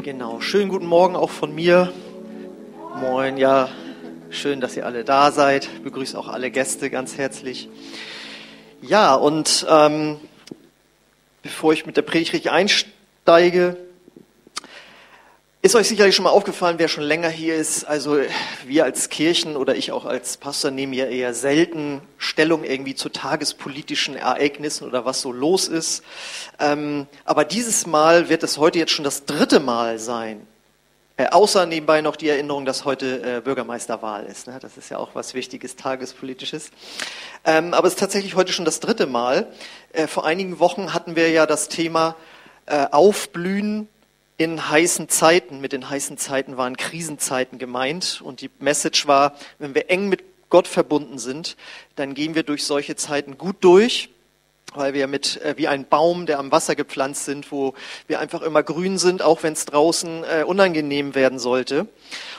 Genau, schönen guten Morgen auch von mir. Moin, ja, schön, dass ihr alle da seid. Ich begrüße auch alle Gäste ganz herzlich. Ja, und ähm, bevor ich mit der Predigt einsteige, ist euch sicherlich schon mal aufgefallen, wer schon länger hier ist. Also wir als Kirchen oder ich auch als Pastor nehmen ja eher selten Stellung irgendwie zu tagespolitischen Ereignissen oder was so los ist. Ähm, aber dieses Mal wird es heute jetzt schon das dritte Mal sein. Äh, außer nebenbei noch die Erinnerung, dass heute äh, Bürgermeisterwahl ist. Ne? Das ist ja auch was Wichtiges, Tagespolitisches. Ähm, aber es ist tatsächlich heute schon das dritte Mal. Äh, vor einigen Wochen hatten wir ja das Thema Aufblühen in heißen Zeiten. Mit den heißen Zeiten waren Krisenzeiten gemeint. Und die Message war, wenn wir eng mit Gott verbunden sind, dann gehen wir durch solche Zeiten gut durch, weil wir mit äh, wie ein Baum, der am Wasser gepflanzt sind, wo wir einfach immer grün sind, auch wenn es draußen äh, unangenehm werden sollte.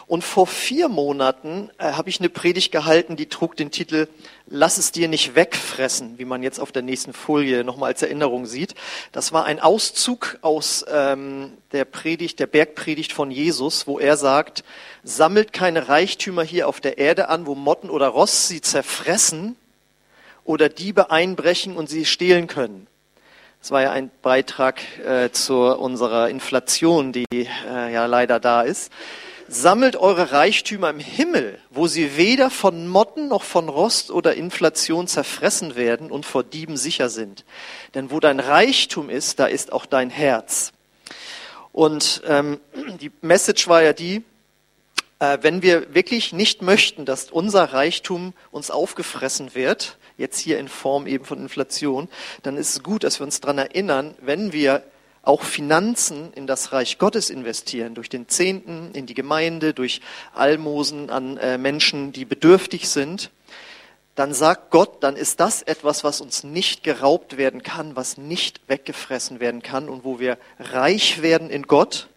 Und vor vier Monaten äh, habe ich eine Predigt gehalten, die trug den Titel Lass es dir nicht wegfressen, wie man jetzt auf der nächsten Folie nochmal als Erinnerung sieht. Das war ein Auszug aus ähm, der Predigt, der Bergpredigt von Jesus, wo er sagt, sammelt keine Reichtümer hier auf der Erde an, wo Motten oder Ross sie zerfressen oder Diebe einbrechen und sie stehlen können. Das war ja ein Beitrag äh, zu unserer Inflation, die äh, ja leider da ist sammelt eure Reichtümer im Himmel, wo sie weder von Motten noch von Rost oder Inflation zerfressen werden und vor Dieben sicher sind. Denn wo dein Reichtum ist, da ist auch dein Herz. Und ähm, die Message war ja die, äh, wenn wir wirklich nicht möchten, dass unser Reichtum uns aufgefressen wird, jetzt hier in Form eben von Inflation, dann ist es gut, dass wir uns daran erinnern, wenn wir auch Finanzen in das Reich Gottes investieren, durch den Zehnten in die Gemeinde, durch Almosen an äh, Menschen, die bedürftig sind, dann sagt Gott, dann ist das etwas, was uns nicht geraubt werden kann, was nicht weggefressen werden kann und wo wir reich werden in Gott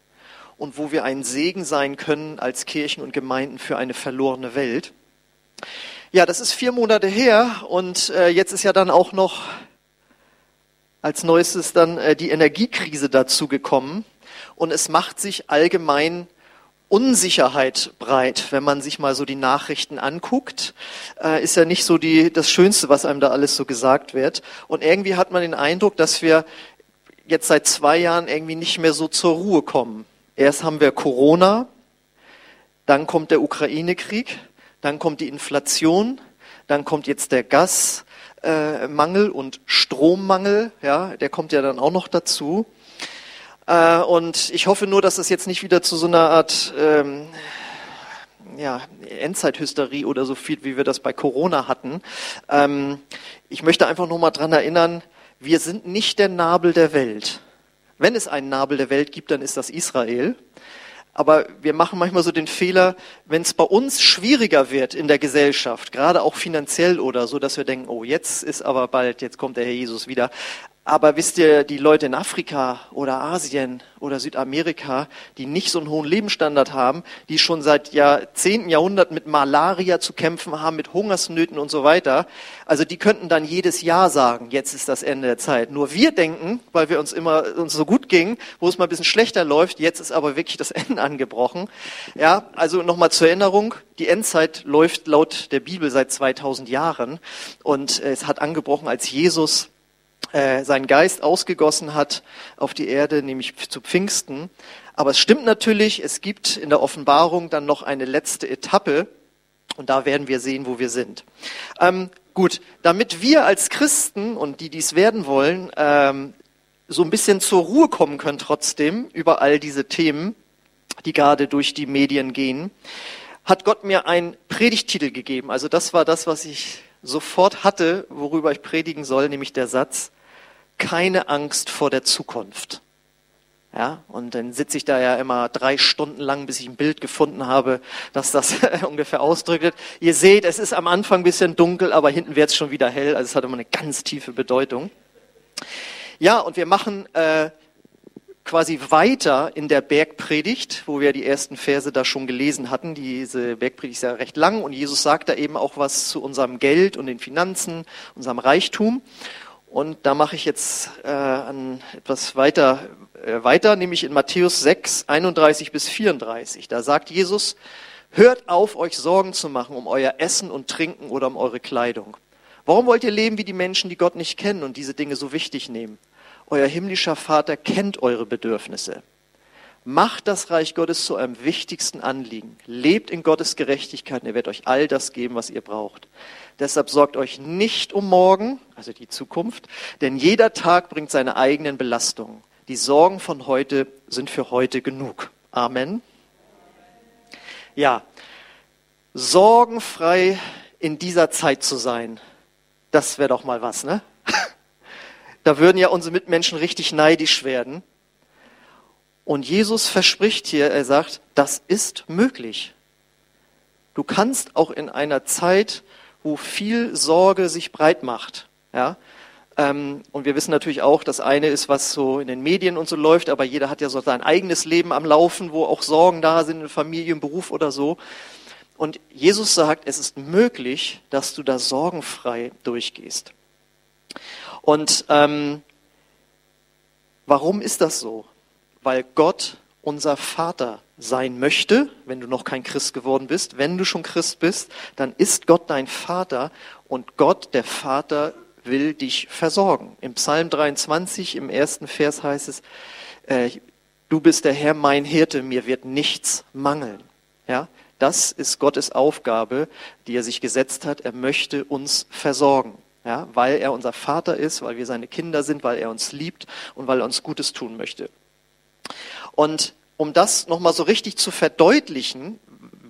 und wo wir ein Segen sein können als Kirchen und Gemeinden für eine verlorene Welt. Ja, das ist vier Monate her und äh, jetzt ist ja dann auch noch als neues ist dann äh, die Energiekrise dazu gekommen und es macht sich allgemein Unsicherheit breit, wenn man sich mal so die Nachrichten anguckt, äh, ist ja nicht so die, das Schönste, was einem da alles so gesagt wird. Und irgendwie hat man den Eindruck, dass wir jetzt seit zwei Jahren irgendwie nicht mehr so zur Ruhe kommen. Erst haben wir Corona, dann kommt der Ukraine-Krieg, dann kommt die Inflation, dann kommt jetzt der Gas, äh, und Strommangel, ja, der kommt ja dann auch noch dazu. Äh, und ich hoffe nur, dass es jetzt nicht wieder zu so einer Art ähm, ja, Endzeithysterie oder so viel, wie wir das bei Corona hatten. Ähm, ich möchte einfach nur mal dran erinnern, wir sind nicht der Nabel der Welt. Wenn es einen Nabel der Welt gibt, dann ist das Israel. Aber wir machen manchmal so den Fehler, wenn es bei uns schwieriger wird in der Gesellschaft, gerade auch finanziell oder so, dass wir denken, oh, jetzt ist aber bald, jetzt kommt der Herr Jesus wieder. Aber wisst ihr, die Leute in Afrika oder Asien oder Südamerika, die nicht so einen hohen Lebensstandard haben, die schon seit Jahrzehnten, Jahrhunderten mit Malaria zu kämpfen haben, mit Hungersnöten und so weiter, also die könnten dann jedes Jahr sagen, jetzt ist das Ende der Zeit. Nur wir denken, weil wir uns immer uns so gut ging, wo es mal ein bisschen schlechter läuft, jetzt ist aber wirklich das Ende angebrochen. Ja, also nochmal zur Erinnerung, die Endzeit läuft laut der Bibel seit 2000 Jahren und es hat angebrochen, als Jesus äh, seinen Geist ausgegossen hat auf die Erde, nämlich zu Pfingsten. Aber es stimmt natürlich, es gibt in der Offenbarung dann noch eine letzte Etappe und da werden wir sehen, wo wir sind. Ähm, gut, damit wir als Christen und die dies werden wollen, ähm, so ein bisschen zur Ruhe kommen können trotzdem über all diese Themen, die gerade durch die Medien gehen, hat Gott mir einen Predigtitel gegeben. Also das war das, was ich sofort hatte, worüber ich predigen soll, nämlich der Satz, keine Angst vor der Zukunft. Ja, und dann sitze ich da ja immer drei Stunden lang, bis ich ein Bild gefunden habe, dass das ungefähr ausdrückt. Ihr seht, es ist am Anfang ein bisschen dunkel, aber hinten wird es schon wieder hell. Also es hat immer eine ganz tiefe Bedeutung. Ja, und wir machen äh, quasi weiter in der Bergpredigt, wo wir die ersten Verse da schon gelesen hatten. Diese Bergpredigt ist ja recht lang und Jesus sagt da eben auch was zu unserem Geld und den Finanzen, unserem Reichtum. Und da mache ich jetzt äh, an etwas weiter äh, weiter, nämlich in Matthäus 6, 31 bis 34. Da sagt Jesus, hört auf, euch Sorgen zu machen um euer Essen und Trinken oder um eure Kleidung. Warum wollt ihr leben wie die Menschen, die Gott nicht kennen und diese Dinge so wichtig nehmen? Euer himmlischer Vater kennt eure Bedürfnisse. Macht das Reich Gottes zu eurem wichtigsten Anliegen. Lebt in Gottes Gerechtigkeit und er wird euch all das geben, was ihr braucht. Deshalb sorgt euch nicht um morgen, also die Zukunft, denn jeder Tag bringt seine eigenen Belastungen. Die Sorgen von heute sind für heute genug. Amen. Ja, sorgenfrei in dieser Zeit zu sein, das wäre doch mal was, ne? Da würden ja unsere Mitmenschen richtig neidisch werden. Und Jesus verspricht hier, er sagt, das ist möglich. Du kannst auch in einer Zeit, wo viel Sorge sich breit macht, ja, ähm, und wir wissen natürlich auch, das eine ist, was so in den Medien und so läuft, aber jeder hat ja so sein eigenes Leben am Laufen, wo auch Sorgen da sind in Familie, im Beruf oder so. Und Jesus sagt, es ist möglich, dass du da sorgenfrei durchgehst. Und ähm, warum ist das so? Weil Gott unser Vater sein möchte, wenn du noch kein Christ geworden bist. Wenn du schon Christ bist, dann ist Gott dein Vater und Gott, der Vater, will dich versorgen. Im Psalm 23, im ersten Vers heißt es, äh, du bist der Herr, mein Hirte, mir wird nichts mangeln. Ja, das ist Gottes Aufgabe, die er sich gesetzt hat. Er möchte uns versorgen. Ja, weil er unser Vater ist, weil wir seine Kinder sind, weil er uns liebt und weil er uns Gutes tun möchte. Und um das nochmal so richtig zu verdeutlichen,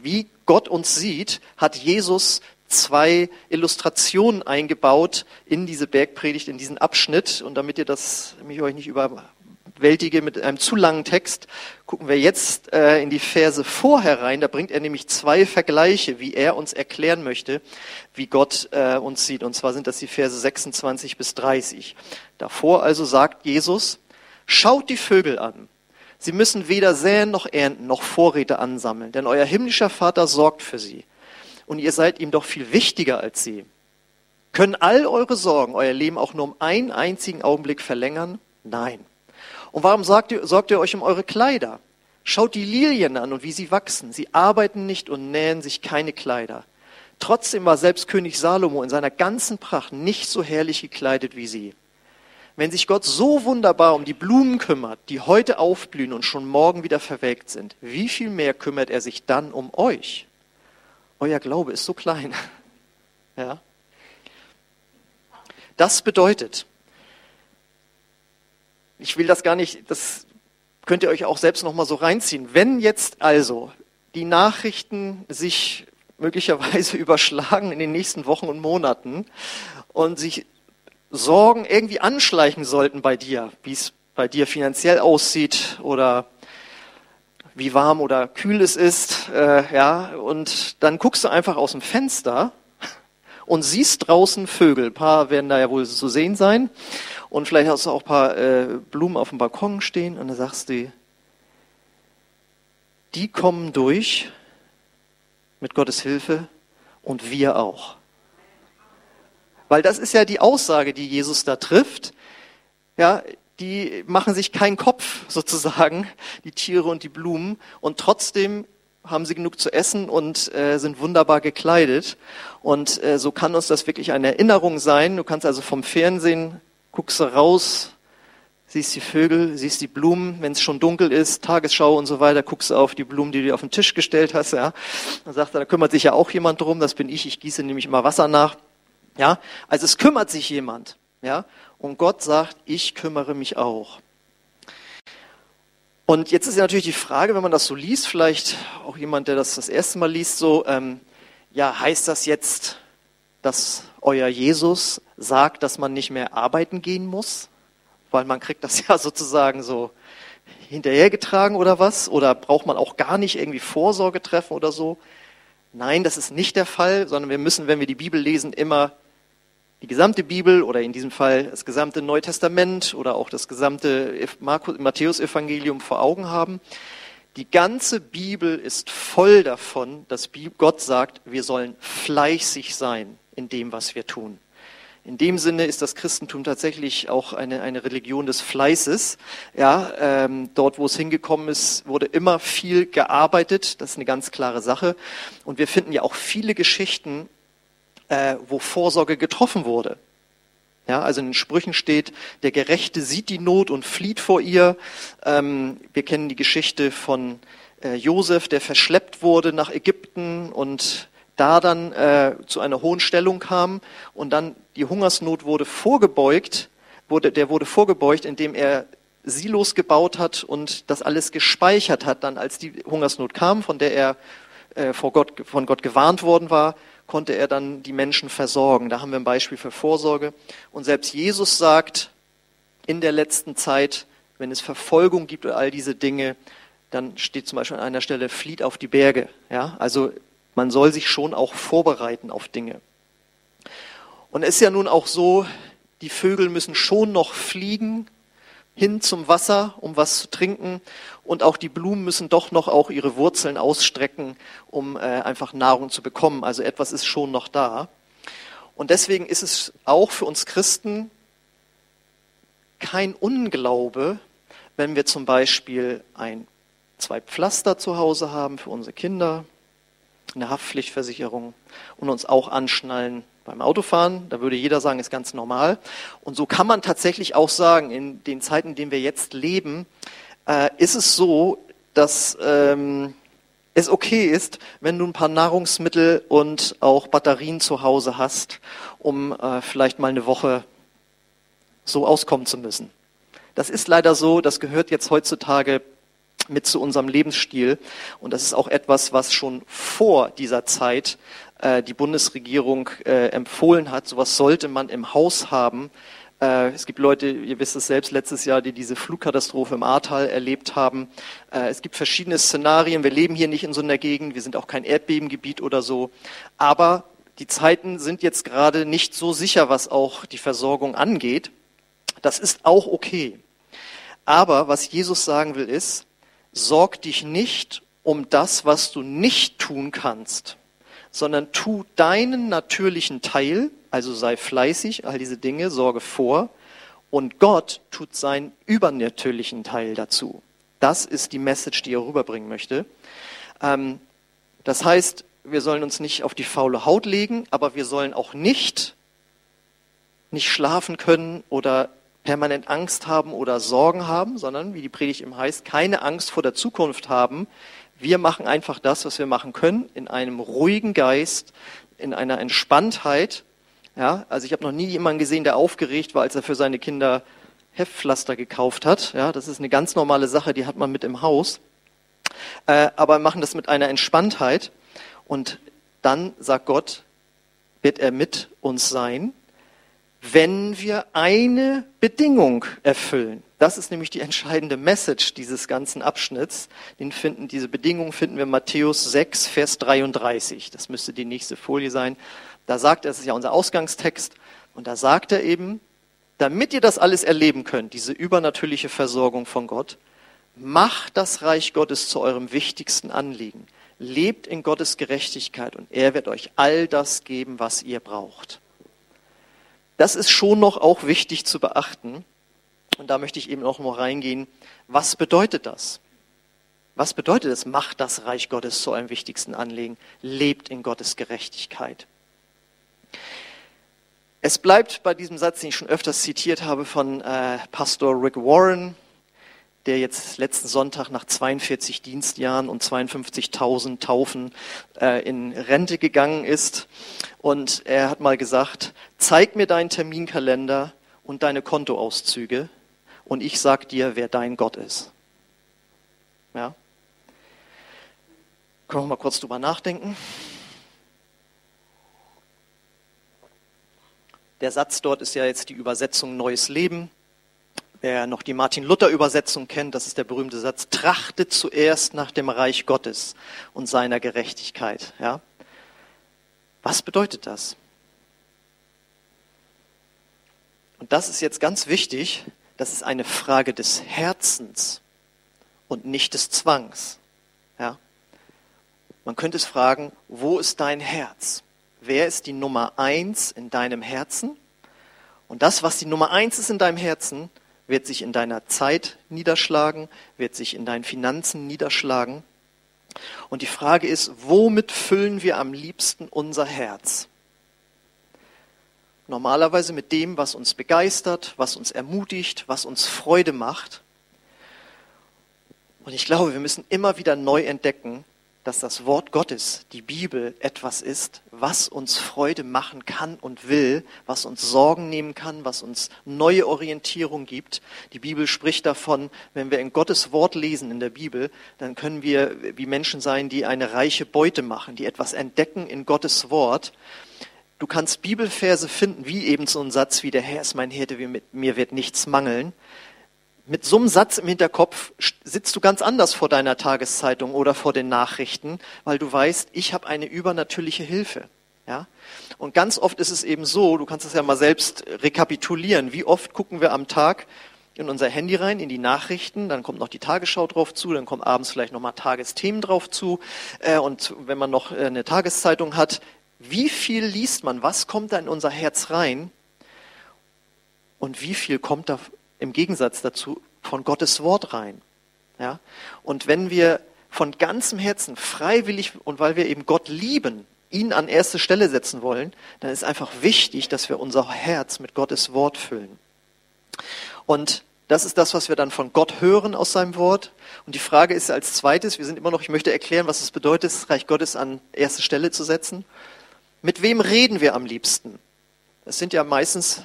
wie Gott uns sieht, hat Jesus zwei Illustrationen eingebaut in diese Bergpredigt, in diesen Abschnitt. Und damit ihr das, mich euch nicht überwältige mit einem zu langen Text, gucken wir jetzt äh, in die Verse vorher rein. Da bringt er nämlich zwei Vergleiche, wie er uns erklären möchte, wie Gott äh, uns sieht. Und zwar sind das die Verse 26 bis 30. Davor also sagt Jesus, schaut die Vögel an. Sie müssen weder säen noch ernten noch Vorräte ansammeln, denn euer himmlischer Vater sorgt für sie. Und ihr seid ihm doch viel wichtiger als sie. Können all eure Sorgen euer Leben auch nur um einen einzigen Augenblick verlängern? Nein. Und warum sorgt ihr, sorgt ihr euch um eure Kleider? Schaut die Lilien an und wie sie wachsen. Sie arbeiten nicht und nähen sich keine Kleider. Trotzdem war selbst König Salomo in seiner ganzen Pracht nicht so herrlich gekleidet wie sie. Wenn sich Gott so wunderbar um die Blumen kümmert, die heute aufblühen und schon morgen wieder verwelkt sind, wie viel mehr kümmert er sich dann um euch? Euer Glaube ist so klein. Ja? Das bedeutet, ich will das gar nicht, das könnt ihr euch auch selbst noch mal so reinziehen. Wenn jetzt also die Nachrichten sich möglicherweise überschlagen in den nächsten Wochen und Monaten und sich Sorgen irgendwie anschleichen sollten bei dir, wie es bei dir finanziell aussieht oder wie warm oder kühl es ist, äh, ja, und dann guckst du einfach aus dem Fenster und siehst draußen Vögel. Ein paar werden da ja wohl zu sehen sein. Und vielleicht hast du auch ein paar äh, Blumen auf dem Balkon stehen und dann sagst du, die kommen durch mit Gottes Hilfe und wir auch. Weil das ist ja die Aussage, die Jesus da trifft. Ja, die machen sich keinen Kopf sozusagen, die Tiere und die Blumen, und trotzdem haben sie genug zu essen und äh, sind wunderbar gekleidet. Und äh, so kann uns das wirklich eine Erinnerung sein. Du kannst also vom Fernsehen, guckst raus, siehst die Vögel, siehst die Blumen, wenn es schon dunkel ist, Tagesschau und so weiter, guckst du auf die Blumen, die du dir auf den Tisch gestellt hast. Ja. Dann sagt er, da kümmert sich ja auch jemand drum, das bin ich, ich gieße nämlich immer Wasser nach. Ja, also es kümmert sich jemand. Ja, und Gott sagt, ich kümmere mich auch. Und jetzt ist ja natürlich die Frage, wenn man das so liest, vielleicht auch jemand, der das das erste Mal liest, so, ähm, ja, heißt das jetzt, dass euer Jesus sagt, dass man nicht mehr arbeiten gehen muss? Weil man kriegt das ja sozusagen so hinterhergetragen oder was? Oder braucht man auch gar nicht irgendwie Vorsorge treffen oder so? Nein, das ist nicht der Fall, sondern wir müssen, wenn wir die Bibel lesen, immer die gesamte Bibel oder in diesem Fall das gesamte Neue Testament oder auch das gesamte Matthäus-Evangelium vor Augen haben. Die ganze Bibel ist voll davon, dass Gott sagt, wir sollen fleißig sein in dem, was wir tun. In dem Sinne ist das Christentum tatsächlich auch eine, eine Religion des Fleißes. Ja, ähm, dort, wo es hingekommen ist, wurde immer viel gearbeitet. Das ist eine ganz klare Sache. Und wir finden ja auch viele Geschichten, äh, wo Vorsorge getroffen wurde. Ja, also in den Sprüchen steht, der Gerechte sieht die Not und flieht vor ihr. Ähm, wir kennen die Geschichte von äh, Josef, der verschleppt wurde nach Ägypten und da dann äh, zu einer hohen Stellung kam und dann die Hungersnot wurde vorgebeugt, wurde, der wurde vorgebeugt, indem er Silos gebaut hat und das alles gespeichert hat. Dann, als die Hungersnot kam, von der er äh, vor Gott, von Gott gewarnt worden war, konnte er dann die Menschen versorgen. Da haben wir ein Beispiel für Vorsorge. Und selbst Jesus sagt in der letzten Zeit, wenn es Verfolgung gibt oder all diese Dinge, dann steht zum Beispiel an einer Stelle, flieht auf die Berge. Ja, also man soll sich schon auch vorbereiten auf Dinge. Und es ist ja nun auch so, die Vögel müssen schon noch fliegen, hin zum Wasser, um was zu trinken. Und auch die Blumen müssen doch noch auch ihre Wurzeln ausstrecken, um äh, einfach Nahrung zu bekommen. Also etwas ist schon noch da. Und deswegen ist es auch für uns Christen kein Unglaube, wenn wir zum Beispiel ein, zwei Pflaster zu Hause haben für unsere Kinder, eine Haftpflichtversicherung und uns auch anschnallen, beim Autofahren. Da würde jeder sagen, ist ganz normal. Und so kann man tatsächlich auch sagen, in den Zeiten, in denen wir jetzt leben, äh, ist es so, dass ähm, es okay ist, wenn du ein paar Nahrungsmittel und auch Batterien zu Hause hast, um äh, vielleicht mal eine Woche so auskommen zu müssen. Das ist leider so, das gehört jetzt heutzutage mit zu unserem Lebensstil. Und das ist auch etwas, was schon vor dieser Zeit äh, die Bundesregierung äh, empfohlen hat. Sowas sollte man im Haus haben. Äh, es gibt Leute, ihr wisst es selbst, letztes Jahr, die diese Flugkatastrophe im Ahrtal erlebt haben. Äh, es gibt verschiedene Szenarien. Wir leben hier nicht in so einer Gegend. Wir sind auch kein Erdbebengebiet oder so. Aber die Zeiten sind jetzt gerade nicht so sicher, was auch die Versorgung angeht. Das ist auch okay. Aber was Jesus sagen will, ist, sorg dich nicht um das, was du nicht tun kannst, sondern tu deinen natürlichen Teil, also sei fleißig, all diese Dinge, sorge vor, und Gott tut seinen übernatürlichen Teil dazu. Das ist die Message, die er rüberbringen möchte. Ähm, das heißt, wir sollen uns nicht auf die faule Haut legen, aber wir sollen auch nicht nicht schlafen können oder permanent Angst haben oder Sorgen haben, sondern, wie die Predigt im heißt, keine Angst vor der Zukunft haben. Wir machen einfach das, was wir machen können, in einem ruhigen Geist, in einer Entspanntheit. Ja, also ich habe noch nie jemanden gesehen, der aufgeregt war, als er für seine Kinder Heftpflaster gekauft hat. Ja, das ist eine ganz normale Sache, die hat man mit im Haus. Äh, aber machen das mit einer Entspanntheit. Und dann sagt Gott, wird er mit uns sein wenn wir eine Bedingung erfüllen. Das ist nämlich die entscheidende Message dieses ganzen Abschnitts. Den finden, diese Bedingung finden wir in Matthäus 6, Vers 33. Das müsste die nächste Folie sein. Da sagt er, das ist ja unser Ausgangstext, und da sagt er eben, damit ihr das alles erleben könnt, diese übernatürliche Versorgung von Gott, macht das Reich Gottes zu eurem wichtigsten Anliegen. Lebt in Gottes Gerechtigkeit und er wird euch all das geben, was ihr braucht das ist schon noch auch wichtig zu beachten. Und da möchte ich eben auch noch reingehen. Was bedeutet das? Was bedeutet es? Macht das Reich Gottes zu eurem wichtigsten Anliegen. Lebt in Gottes Gerechtigkeit. Es bleibt bei diesem Satz, den ich schon öfters zitiert habe von äh, Pastor Rick Warren, der jetzt letzten Sonntag nach 42 Dienstjahren und 52.000 Taufen äh, in Rente gegangen ist. Und er hat mal gesagt, zeig mir deinen Terminkalender und deine Kontoauszüge und ich sag dir, wer dein Gott ist. Ja? Können wir mal kurz drüber nachdenken? Der Satz dort ist ja jetzt die Übersetzung Neues Leben. Wer noch die Martin-Luther-Übersetzung kennt, das ist der berühmte Satz, trachtet zuerst nach dem Reich Gottes und seiner Gerechtigkeit. Ja? Was bedeutet das? Und das ist jetzt ganz wichtig, das ist eine Frage des Herzens und nicht des Zwangs. Ja? Man könnte es fragen, wo ist dein Herz? Wer ist die Nummer eins in deinem Herzen? Und das, was die Nummer eins ist in deinem Herzen, wird sich in deiner Zeit niederschlagen, wird sich in deinen Finanzen niederschlagen. Und die Frage ist, womit füllen wir am liebsten unser Herz? Normalerweise mit dem, was uns begeistert, was uns ermutigt, was uns Freude macht. Und ich glaube, wir müssen immer wieder neu entdecken, dass das Wort Gottes, die Bibel, etwas ist, was uns Freude machen kann und will, was uns Sorgen nehmen kann, was uns neue Orientierung gibt. Die Bibel spricht davon, wenn wir in Gottes Wort lesen in der Bibel, dann können wir wie Menschen sein, die eine reiche Beute machen, die etwas entdecken in Gottes Wort. Du kannst Bibelverse finden, wie eben so ein Satz wie der Herr ist mein Hirte, mir wird nichts mangeln mit so einem Satz im Hinterkopf sitzt du ganz anders vor deiner Tageszeitung oder vor den Nachrichten, weil du weißt, ich habe eine übernatürliche Hilfe. Ja? Und ganz oft ist es eben so, du kannst es ja mal selbst rekapitulieren, wie oft gucken wir am Tag in unser Handy rein, in die Nachrichten, dann kommt noch die Tagesschau drauf zu, dann kommen abends vielleicht nochmal Tagesthemen drauf zu äh, und wenn man noch äh, eine Tageszeitung hat, wie viel liest man, was kommt da in unser Herz rein und wie viel kommt da im Gegensatz dazu von Gottes Wort rein. Ja? Und wenn wir von ganzem Herzen freiwillig und weil wir eben Gott lieben, ihn an erste Stelle setzen wollen, dann ist einfach wichtig, dass wir unser Herz mit Gottes Wort füllen. Und das ist das, was wir dann von Gott hören aus seinem Wort. Und die Frage ist als zweites, wir sind immer noch, ich möchte erklären, was es bedeutet, das Reich Gottes an erste Stelle zu setzen. Mit wem reden wir am liebsten? Es sind ja meistens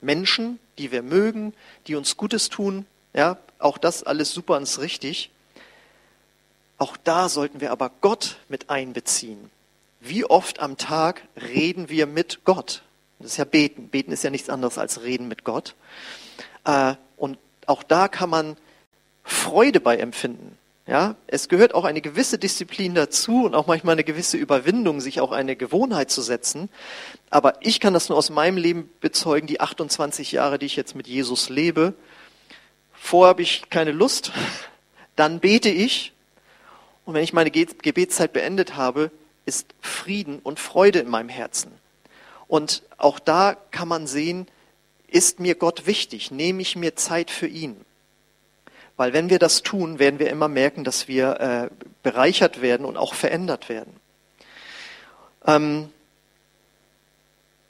Menschen, die wir mögen, die uns Gutes tun. Ja, auch das alles super und richtig. Auch da sollten wir aber Gott mit einbeziehen. Wie oft am Tag reden wir mit Gott? Das ist ja Beten. Beten ist ja nichts anderes als Reden mit Gott. Äh, und auch da kann man Freude bei empfinden. Ja, es gehört auch eine gewisse Disziplin dazu und auch manchmal eine gewisse Überwindung, sich auch eine Gewohnheit zu setzen. Aber ich kann das nur aus meinem Leben bezeugen, die 28 Jahre, die ich jetzt mit Jesus lebe. Vorher habe ich keine Lust, dann bete ich und wenn ich meine Gebetszeit beendet habe, ist Frieden und Freude in meinem Herzen. Und auch da kann man sehen, ist mir Gott wichtig? Nehme ich mir Zeit für ihn? Weil wenn wir das tun, werden wir immer merken, dass wir äh, bereichert werden und auch verändert werden. Ähm,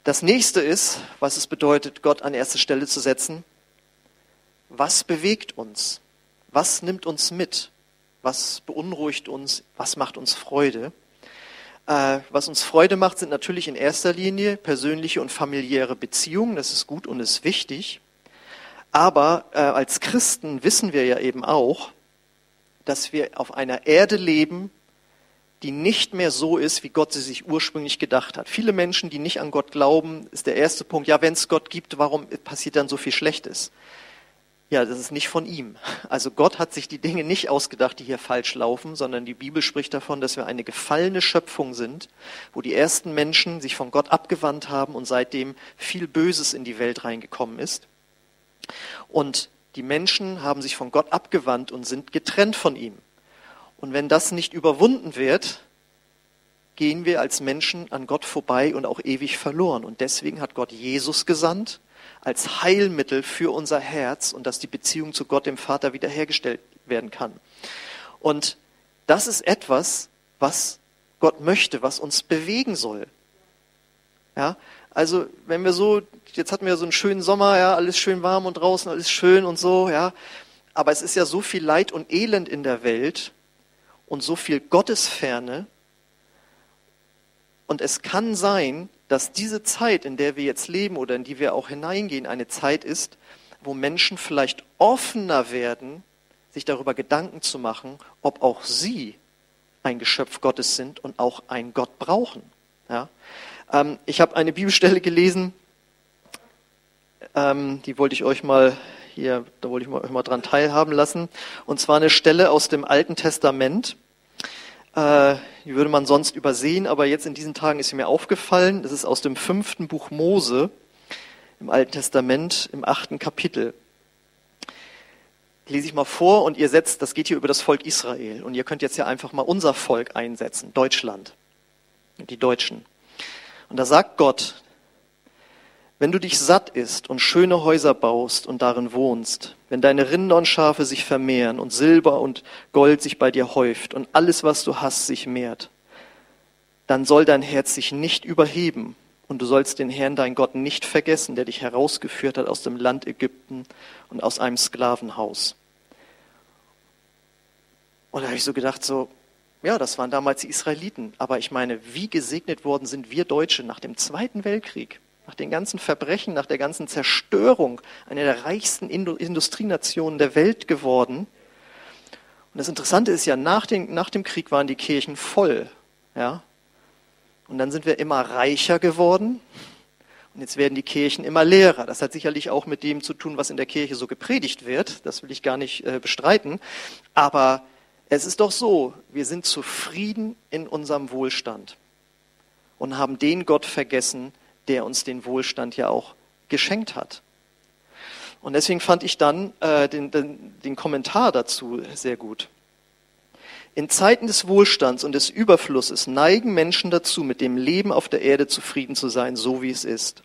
das nächste ist, was es bedeutet, Gott an erste Stelle zu setzen. Was bewegt uns? Was nimmt uns mit? Was beunruhigt uns? Was macht uns Freude? Äh, was uns Freude macht, sind natürlich in erster Linie persönliche und familiäre Beziehungen. Das ist gut und ist wichtig. Aber äh, als Christen wissen wir ja eben auch, dass wir auf einer Erde leben, die nicht mehr so ist, wie Gott sie sich ursprünglich gedacht hat. Viele Menschen, die nicht an Gott glauben, ist der erste Punkt, ja, wenn es Gott gibt, warum passiert dann so viel Schlechtes? Ja, das ist nicht von ihm. Also Gott hat sich die Dinge nicht ausgedacht, die hier falsch laufen, sondern die Bibel spricht davon, dass wir eine gefallene Schöpfung sind, wo die ersten Menschen sich von Gott abgewandt haben und seitdem viel Böses in die Welt reingekommen ist. Und die Menschen haben sich von Gott abgewandt und sind getrennt von ihm. Und wenn das nicht überwunden wird, gehen wir als Menschen an Gott vorbei und auch ewig verloren. Und deswegen hat Gott Jesus gesandt als Heilmittel für unser Herz und dass die Beziehung zu Gott, dem Vater, wiederhergestellt werden kann. Und das ist etwas, was Gott möchte, was uns bewegen soll. Ja, also wenn wir so, jetzt hatten wir so einen schönen Sommer, ja, alles schön warm und draußen, alles schön und so, ja. Aber es ist ja so viel Leid und Elend in der Welt und so viel Gottesferne. Und es kann sein, dass diese Zeit, in der wir jetzt leben oder in die wir auch hineingehen, eine Zeit ist, wo Menschen vielleicht offener werden, sich darüber Gedanken zu machen, ob auch sie ein Geschöpf Gottes sind und auch einen Gott brauchen. Ja? Ähm, ich habe eine Bibelstelle gelesen, ähm, die wollte ich euch mal hier, da wollte ich euch mal dran teilhaben lassen. Und zwar eine Stelle aus dem Alten Testament. Äh, die würde man sonst übersehen, aber jetzt in diesen Tagen ist sie mir aufgefallen. Das ist aus dem fünften Buch Mose im Alten Testament im achten Kapitel. Lese ich mal vor und ihr setzt, das geht hier über das Volk Israel. Und ihr könnt jetzt ja einfach mal unser Volk einsetzen, Deutschland, die Deutschen. Und da sagt Gott, Wenn du dich satt isst und schöne Häuser baust und darin wohnst, wenn deine Rinder und Schafe sich vermehren und Silber und Gold sich bei dir häuft und alles, was du hast, sich mehrt, dann soll dein Herz sich nicht überheben und du sollst den Herrn, dein Gott, nicht vergessen, der dich herausgeführt hat aus dem Land Ägypten und aus einem Sklavenhaus. Und da habe ich so gedacht, so, ja, das waren damals die Israeliten. Aber ich meine, wie gesegnet worden sind wir Deutsche nach dem Zweiten Weltkrieg, nach den ganzen Verbrechen, nach der ganzen Zerstörung, einer der reichsten Industrienationen der Welt geworden. Und das Interessante ist ja, nach, den, nach dem Krieg waren die Kirchen voll. Ja? Und dann sind wir immer reicher geworden. Und jetzt werden die Kirchen immer leerer. Das hat sicherlich auch mit dem zu tun, was in der Kirche so gepredigt wird. Das will ich gar nicht äh, bestreiten. Aber es ist doch so, wir sind zufrieden in unserem Wohlstand und haben den Gott vergessen, der uns den Wohlstand ja auch geschenkt hat. Und deswegen fand ich dann äh, den, den, den Kommentar dazu sehr gut. In Zeiten des Wohlstands und des Überflusses neigen Menschen dazu, mit dem Leben auf der Erde zufrieden zu sein, so wie es ist,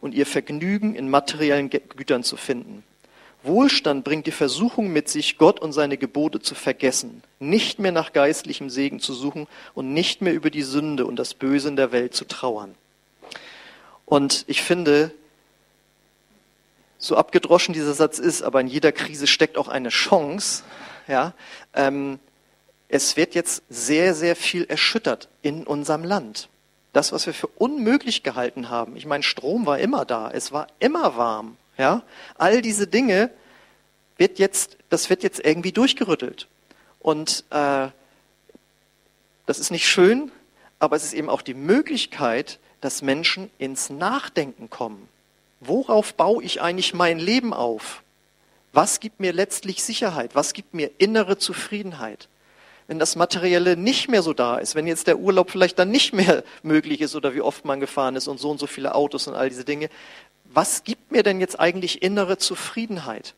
und ihr Vergnügen in materiellen Gütern zu finden. Wohlstand bringt die Versuchung mit sich, Gott und seine Gebote zu vergessen, nicht mehr nach geistlichem Segen zu suchen und nicht mehr über die Sünde und das Böse in der Welt zu trauern. Und ich finde, so abgedroschen dieser Satz ist, aber in jeder Krise steckt auch eine Chance, ja, ähm, es wird jetzt sehr, sehr viel erschüttert in unserem Land. Das, was wir für unmöglich gehalten haben. Ich meine, Strom war immer da, es war immer warm. Ja, all diese Dinge wird jetzt, das wird jetzt irgendwie durchgerüttelt. Und äh, das ist nicht schön, aber es ist eben auch die Möglichkeit, dass Menschen ins Nachdenken kommen. Worauf baue ich eigentlich mein Leben auf? Was gibt mir letztlich Sicherheit? Was gibt mir innere Zufriedenheit? Wenn das Materielle nicht mehr so da ist, wenn jetzt der Urlaub vielleicht dann nicht mehr möglich ist oder wie oft man gefahren ist und so und so viele Autos und all diese Dinge, was gibt mir denn jetzt eigentlich innere Zufriedenheit?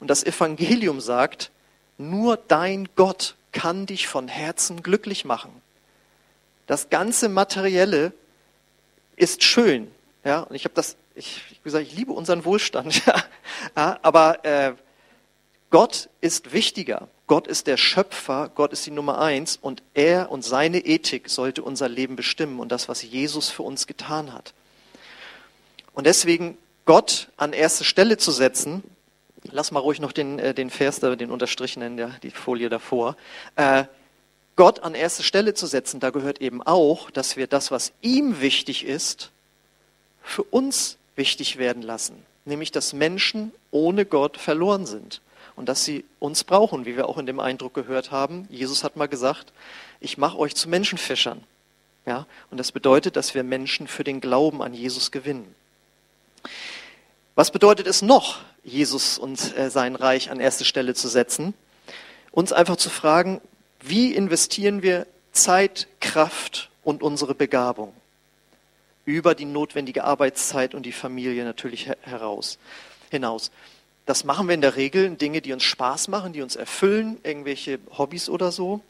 Und das Evangelium sagt, nur dein Gott kann dich von Herzen glücklich machen. Das ganze Materielle ist schön. Ja, und ich habe das, ich, ich gesagt, ich liebe unseren Wohlstand. ja, aber äh, Gott ist wichtiger. Gott ist der Schöpfer, Gott ist die Nummer eins und er und seine Ethik sollte unser Leben bestimmen und das, was Jesus für uns getan hat. Und deswegen Gott an erste Stelle zu setzen, lass mal ruhig noch den, äh, den Vers, den Unterstrichen in der die Folie davor, äh, Gott an erste Stelle zu setzen, da gehört eben auch, dass wir das, was ihm wichtig ist, für uns wichtig werden lassen. Nämlich, dass Menschen ohne Gott verloren sind und dass sie uns brauchen, wie wir auch in dem Eindruck gehört haben. Jesus hat mal gesagt, ich mache euch zu Menschenfischern. Ja, und das bedeutet, dass wir Menschen für den Glauben an Jesus gewinnen. Was bedeutet es noch, Jesus und äh, sein Reich an erste Stelle zu setzen? Uns einfach zu fragen, wie investieren wir Zeit, Kraft und unsere Begabung über die notwendige Arbeitszeit und die Familie natürlich heraus, hinaus. Das machen wir in der Regel in Dinge, die uns Spaß machen, die uns erfüllen, irgendwelche Hobbys oder so.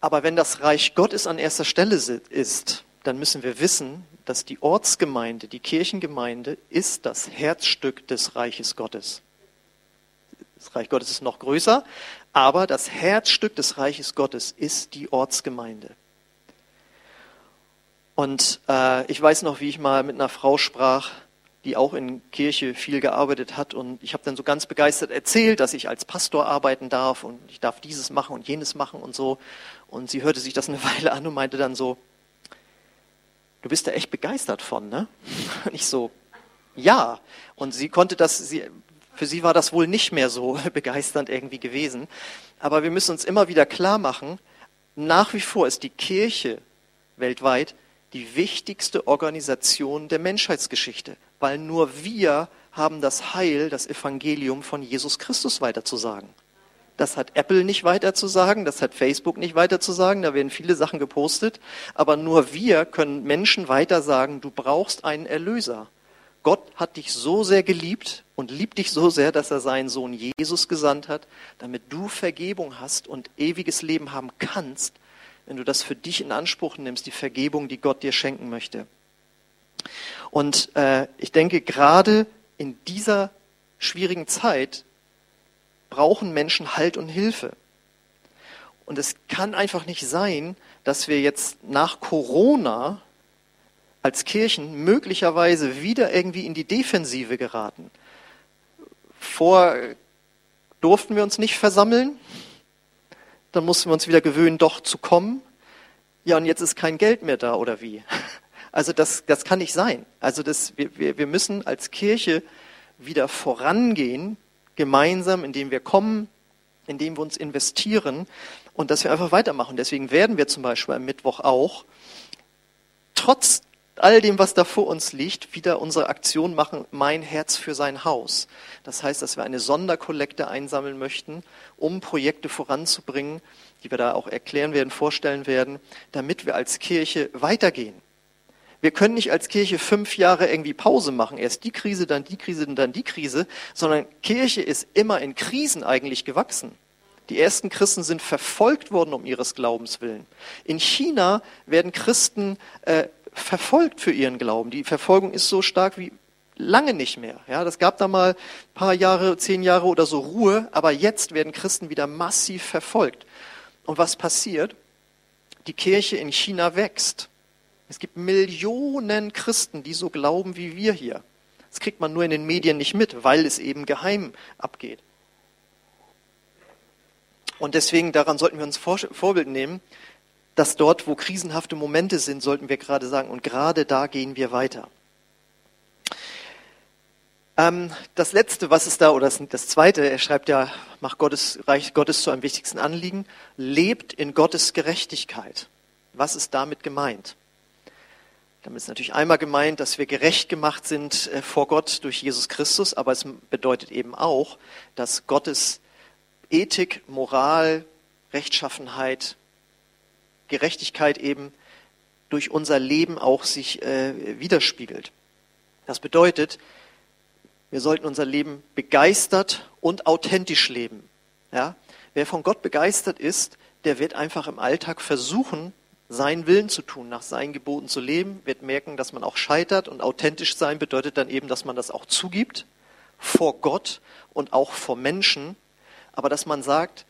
Aber wenn das Reich Gottes an erster Stelle ist, dann müssen wir wissen, dass die Ortsgemeinde, die Kirchengemeinde, ist das Herzstück des Reiches Gottes. Das Reich Gottes ist noch größer, aber das Herzstück des Reiches Gottes ist die Ortsgemeinde. Und äh, ich weiß noch, wie ich mal mit einer Frau sprach, die auch in Kirche viel gearbeitet hat. Und ich habe dann so ganz begeistert erzählt, dass ich als Pastor arbeiten darf und ich darf dieses machen und jenes machen und so. Und sie hörte sich das eine Weile an und meinte dann so, du bist da echt begeistert von, ne? Und ich so, ja. Und sie konnte das, sie, für sie war das wohl nicht mehr so begeisternd irgendwie gewesen. Aber wir müssen uns immer wieder klar machen, nach wie vor ist die Kirche weltweit die wichtigste Organisation der Menschheitsgeschichte, weil nur wir haben das Heil, das Evangelium von Jesus Christus weiterzusagen. Das hat Apple nicht weiter zu sagen, das hat Facebook nicht weiter zu sagen, da werden viele Sachen gepostet, aber nur wir können Menschen weiter sagen, du brauchst einen Erlöser. Gott hat dich so sehr geliebt und liebt dich so sehr, dass er seinen Sohn Jesus gesandt hat, damit du Vergebung hast und ewiges Leben haben kannst, wenn du das für dich in Anspruch nimmst, die Vergebung, die Gott dir schenken möchte. Und äh, ich denke, gerade in dieser schwierigen Zeit brauchen Menschen Halt und Hilfe. Und es kann einfach nicht sein, dass wir jetzt nach Corona als Kirchen möglicherweise wieder irgendwie in die Defensive geraten. Vor durften wir uns nicht versammeln, dann mussten wir uns wieder gewöhnen, doch zu kommen. Ja, und jetzt ist kein Geld mehr da, oder wie? Also das, das kann nicht sein. Also das, wir, wir, müssen als Kirche wieder vorangehen, gemeinsam, indem wir kommen, indem wir uns investieren und dass wir einfach weitermachen. Deswegen werden wir zum Beispiel am Mittwoch auch, trotz all dem, was da vor uns liegt, wieder unsere Aktion machen, mein Herz für sein Haus. Das heißt, dass wir eine Sonderkollekte einsammeln möchten, um Projekte voranzubringen, die wir da auch erklären werden, vorstellen werden, damit wir als Kirche weitergehen. Wir können nicht als Kirche fünf Jahre irgendwie Pause machen, erst die Krise, dann die Krise, dann die Krise, sondern Kirche ist immer in Krisen eigentlich gewachsen. Die ersten Christen sind verfolgt worden um ihres Glaubens willen. In China werden Christen äh, verfolgt für ihren Glauben. Die Verfolgung ist so stark wie lange nicht mehr. Ja, das gab da mal ein paar Jahre, zehn Jahre oder so Ruhe, aber jetzt werden Christen wieder massiv verfolgt. Und was passiert? Die Kirche in China wächst. Es gibt Millionen Christen, die so glauben wie wir hier. Das kriegt man nur in den Medien nicht mit, weil es eben geheim abgeht. Und deswegen daran sollten wir uns Vorbild nehmen, dass dort, wo krisenhafte Momente sind, sollten wir gerade sagen, und gerade da gehen wir weiter. Ähm, das letzte, was ist da, oder das, das zweite, er schreibt ja, macht Gottes, Reich Gottes zu einem wichtigsten Anliegen, lebt in Gottes Gerechtigkeit. Was ist damit gemeint? Damit ist natürlich einmal gemeint, dass wir gerecht gemacht sind äh, vor Gott durch Jesus Christus, aber es bedeutet eben auch, dass Gottes Ethik, Moral, Rechtschaffenheit, Gerechtigkeit eben durch unser Leben auch sich äh, widerspiegelt. Das bedeutet, wir sollten unser Leben begeistert und authentisch leben. Ja? Wer von Gott begeistert ist, der wird einfach im Alltag versuchen, seinen Willen zu tun, nach seinen Geboten zu leben, wird merken, dass man auch scheitert und authentisch sein bedeutet dann eben, dass man das auch zugibt vor Gott und auch vor Menschen, aber dass man sagt,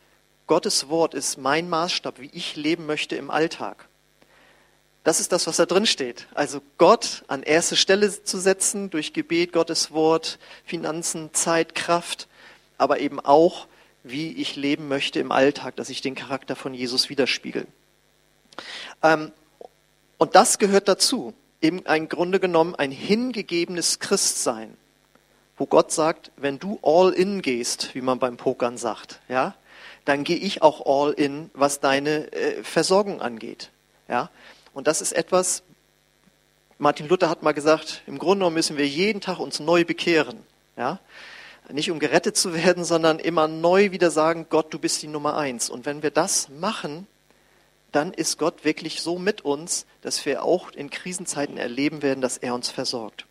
Gottes Wort ist mein Maßstab, wie ich leben möchte im Alltag. Das ist das, was da drin steht. Also Gott an erste Stelle zu setzen durch Gebet, Gottes Wort, Finanzen, Zeit, Kraft, aber eben auch, wie ich leben möchte im Alltag, dass ich den Charakter von Jesus widerspiegel. Ähm, und das gehört dazu, eben ein Grunde genommen ein hingegebenes Christsein, wo Gott sagt, wenn du all in gehst, wie man beim Pokern sagt, ja, dann gehe ich auch all in, was deine äh, Versorgung angeht, ja. Und das ist etwas, Martin Luther hat mal gesagt, im Grunde genommen müssen wir jeden Tag uns neu bekehren, ja. Nicht um gerettet zu werden, sondern immer neu wieder sagen, Gott, du bist die Nummer eins. Und wenn wir das machen, dann ist Gott wirklich so mit uns, dass wir auch in Krisenzeiten erleben werden, dass er uns versorgt.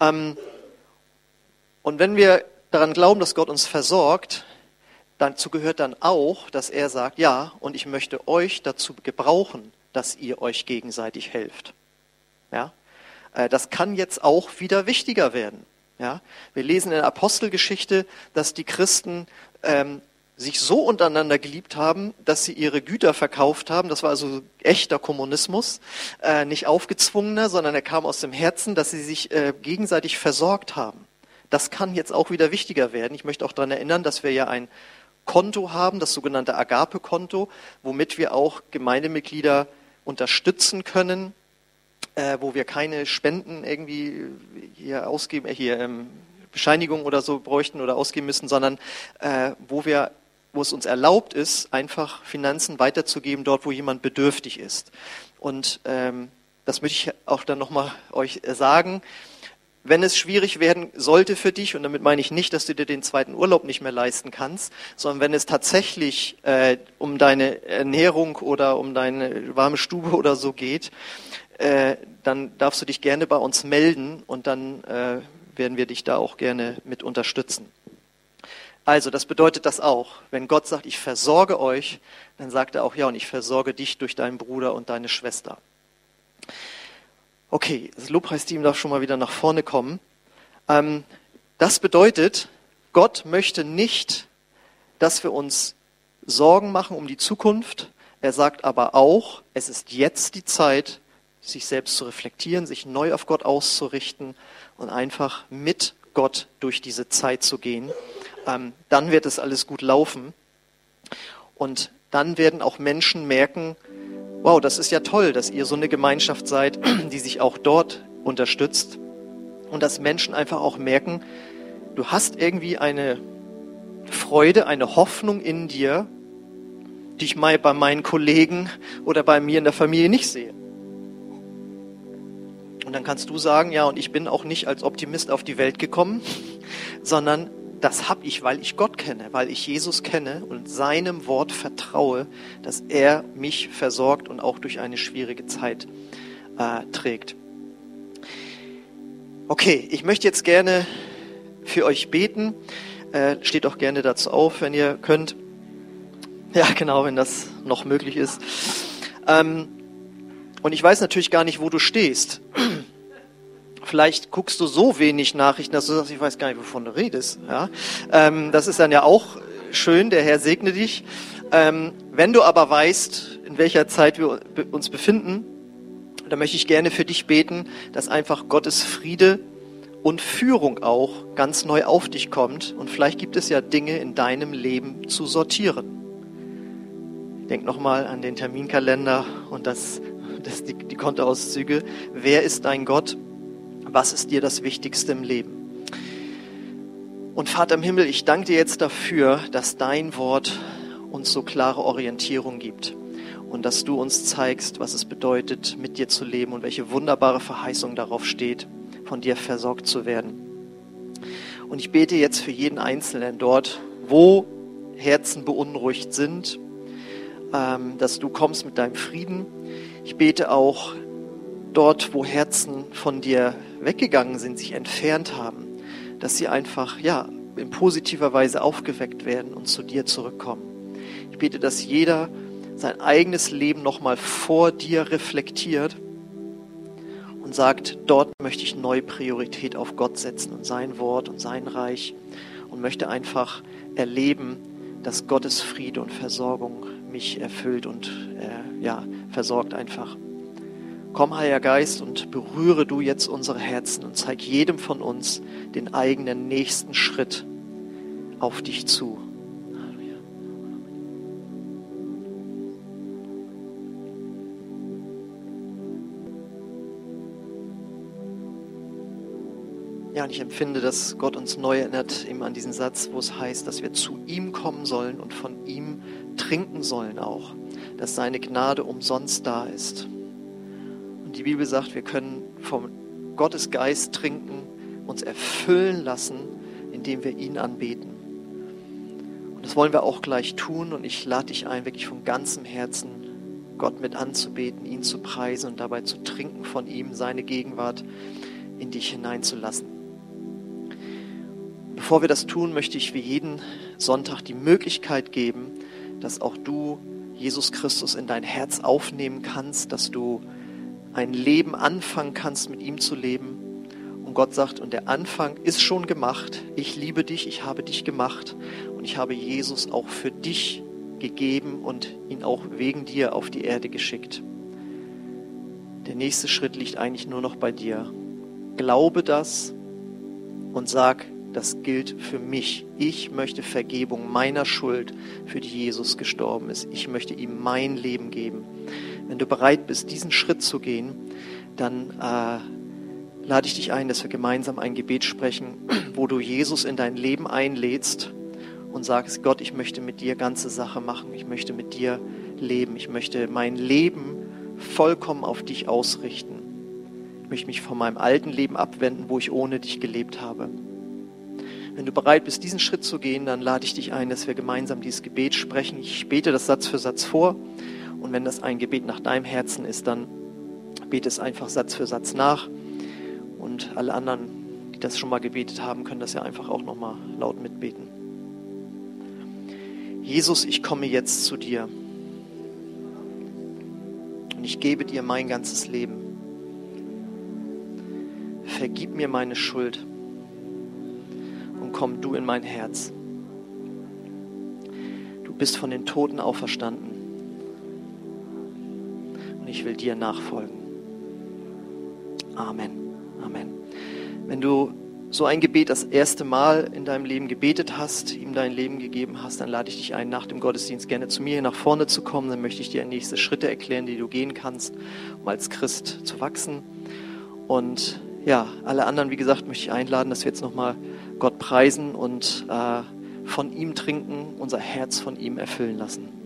Ähm, und wenn wir daran glauben, dass Gott uns versorgt, dazu gehört dann auch, dass er sagt, ja, und ich möchte euch dazu gebrauchen, dass ihr euch gegenseitig helft. Ja? Äh, das kann jetzt auch wieder wichtiger werden. Ja? Wir lesen in der Apostelgeschichte, dass die Christen ähm, sich so untereinander geliebt haben, dass sie ihre Güter verkauft haben. Das war also echter Kommunismus, äh, nicht aufgezwungener, sondern er kam aus dem Herzen, dass sie sich äh, gegenseitig versorgt haben. Das kann jetzt auch wieder wichtiger werden. Ich möchte auch daran erinnern, dass wir ja ein Konto haben, das sogenannte Agape-Konto, womit wir auch Gemeindemitglieder unterstützen können, äh, wo wir keine Spenden irgendwie hier ausgeben, äh, hier ähm, Bescheinigung oder so bräuchten oder ausgeben müssen, sondern äh, wo wir wo es uns erlaubt ist, einfach Finanzen weiterzugeben dort, wo jemand bedürftig ist. Und ähm, das möchte ich auch dann nochmal euch sagen. Wenn es schwierig werden sollte für dich, und damit meine ich nicht, dass du dir den zweiten Urlaub nicht mehr leisten kannst, sondern wenn es tatsächlich äh, um deine Ernährung oder um deine warme Stube oder so geht, äh, dann darfst du dich gerne bei uns melden und dann äh, werden wir dich da auch gerne mit unterstützen. Also, das bedeutet das auch. Wenn Gott sagt, ich versorge euch, dann sagt er auch, ja, und ich versorge dich durch deinen Bruder und deine Schwester. Okay, das Lobpreisteam darf schon mal wieder nach vorne kommen. Ähm, das bedeutet, Gott möchte nicht, dass wir uns Sorgen machen um die Zukunft. Er sagt aber auch, es ist jetzt die Zeit, sich selbst zu reflektieren, sich neu auf Gott auszurichten und einfach mit Gott durch diese Zeit zu gehen. Ähm, dann wird es alles gut laufen. Und dann werden auch Menschen merken, wow, das ist ja toll, dass ihr so eine Gemeinschaft seid, die sich auch dort unterstützt. Und dass Menschen einfach auch merken, du hast irgendwie eine Freude, eine Hoffnung in dir, die ich mal bei meinen Kollegen oder bei mir in der Familie nicht sehe. Und dann kannst du sagen, ja, und ich bin auch nicht als Optimist auf die Welt gekommen, sondern das habe ich, weil ich Gott kenne, weil ich Jesus kenne und seinem Wort vertraue, dass er mich versorgt und auch durch eine schwierige Zeit äh, trägt. Okay, ich möchte jetzt gerne für euch beten. Äh, steht auch gerne dazu auf, wenn ihr könnt. Ja, genau, wenn das noch möglich ist. Ähm, und ich weiß natürlich gar nicht, wo du stehst. Vielleicht guckst du so wenig Nachrichten, dass du sagst, ich weiß gar nicht, wovon du redest. Ja? Ähm, das ist dann ja auch schön, der Herr segne dich. Ähm, wenn du aber weißt, in welcher Zeit wir uns befinden, dann möchte ich gerne für dich beten, dass einfach Gottes Friede und Führung auch ganz neu auf dich kommt. Und vielleicht gibt es ja Dinge in deinem Leben zu sortieren. Denk nochmal an den Terminkalender und das, das, die, die Kontoauszüge. Wer ist dein Gott? Was ist dir das Wichtigste im Leben? Und Vater im Himmel, ich danke dir jetzt dafür, dass dein Wort uns so klare Orientierung gibt und dass du uns zeigst, was es bedeutet, mit dir zu leben und welche wunderbare Verheißung darauf steht, von dir versorgt zu werden. Und ich bete jetzt für jeden Einzelnen dort, wo Herzen beunruhigt sind, ähm, dass du kommst mit deinem Frieden. Ich bete auch dort, wo Herzen von dir weggegangen sind, sich entfernt haben, dass sie einfach, ja, in positiver Weise aufgeweckt werden und zu dir zurückkommen. Ich bete, dass jeder sein eigenes Leben nochmal vor dir reflektiert und sagt, dort möchte ich neue Priorität auf Gott setzen und sein Wort und sein Reich und möchte einfach erleben, dass Gottes Friede und Versorgung mich erfüllt und äh, ja, versorgt einfach. Komm, Heiliger Geist, und berühre du jetzt unsere Herzen und zeig jedem von uns den eigenen nächsten Schritt auf dich zu. Ja, und ich empfinde, dass Gott uns neu erinnert, eben an diesen Satz, wo es heißt, dass wir zu ihm kommen sollen und von ihm trinken sollen auch, dass seine Gnade umsonst da ist. Und die Bibel sagt, wir können vom Gottes Geist trinken, uns erfüllen lassen, indem wir ihn anbeten. Und das wollen wir auch gleich tun. Und ich lade dich ein, wirklich von ganzem Herzen Gott mit anzubeten, ihn zu preisen und dabei zu trinken von ihm, seine Gegenwart in dich hineinzulassen. Bevor wir das tun, möchte ich wie jeden Sonntag die Möglichkeit geben, dass auch du Jesus Christus in dein Herz aufnehmen kannst, dass du ein Leben anfangen kannst, mit ihm zu leben. Und Gott sagt, und der Anfang ist schon gemacht. Ich liebe dich, ich habe dich gemacht und ich habe Jesus auch für dich gegeben und ihn auch wegen dir auf die Erde geschickt. Der nächste Schritt liegt eigentlich nur noch bei dir. Glaube das und sag, das gilt für mich. Ich möchte Vergebung meiner Schuld, für die Jesus gestorben ist. Ich möchte ihm mein Leben geben. Wenn du bereit bist, diesen Schritt zu gehen, dann äh, lade ich dich ein, dass wir gemeinsam ein Gebet sprechen, wo du Jesus in dein Leben einlädst und sagst, Gott, ich möchte mit dir ganze Sache machen. Ich möchte mit dir leben. Ich möchte mein Leben vollkommen auf dich ausrichten. Ich möchte mich von meinem alten Leben abwenden, wo ich ohne dich gelebt habe. Wenn du bereit bist, diesen Schritt zu gehen, dann lade ich dich ein, dass wir gemeinsam dieses Gebet sprechen. Ich bete das Satz für Satz vor. Und wenn das ein Gebet nach deinem Herzen ist, dann bete es einfach Satz für Satz nach. Und alle anderen, die das schon mal gebetet haben, können das ja einfach auch nochmal laut mitbeten. Jesus, ich komme jetzt zu dir. Und ich gebe dir mein ganzes Leben. vergib mir meine Schuld und komm du in mein Herz. Du bist von den Toten auferstanden will dir nachfolgen. Amen. Amen. Wenn du so ein Gebet das erste Mal in deinem Leben gebetet hast, ihm dein Leben gegeben hast, dann lade ich dich ein, nach dem Gottesdienst gerne zu mir hier nach vorne zu kommen. Dann möchte ich dir nächste Schritte erklären, die du gehen kannst, um als Christ zu wachsen. Und ja, alle anderen, wie gesagt, möchte ich einladen, dass wir jetzt nochmal Gott preisen und äh, von ihm trinken, unser Herz von ihm erfüllen lassen.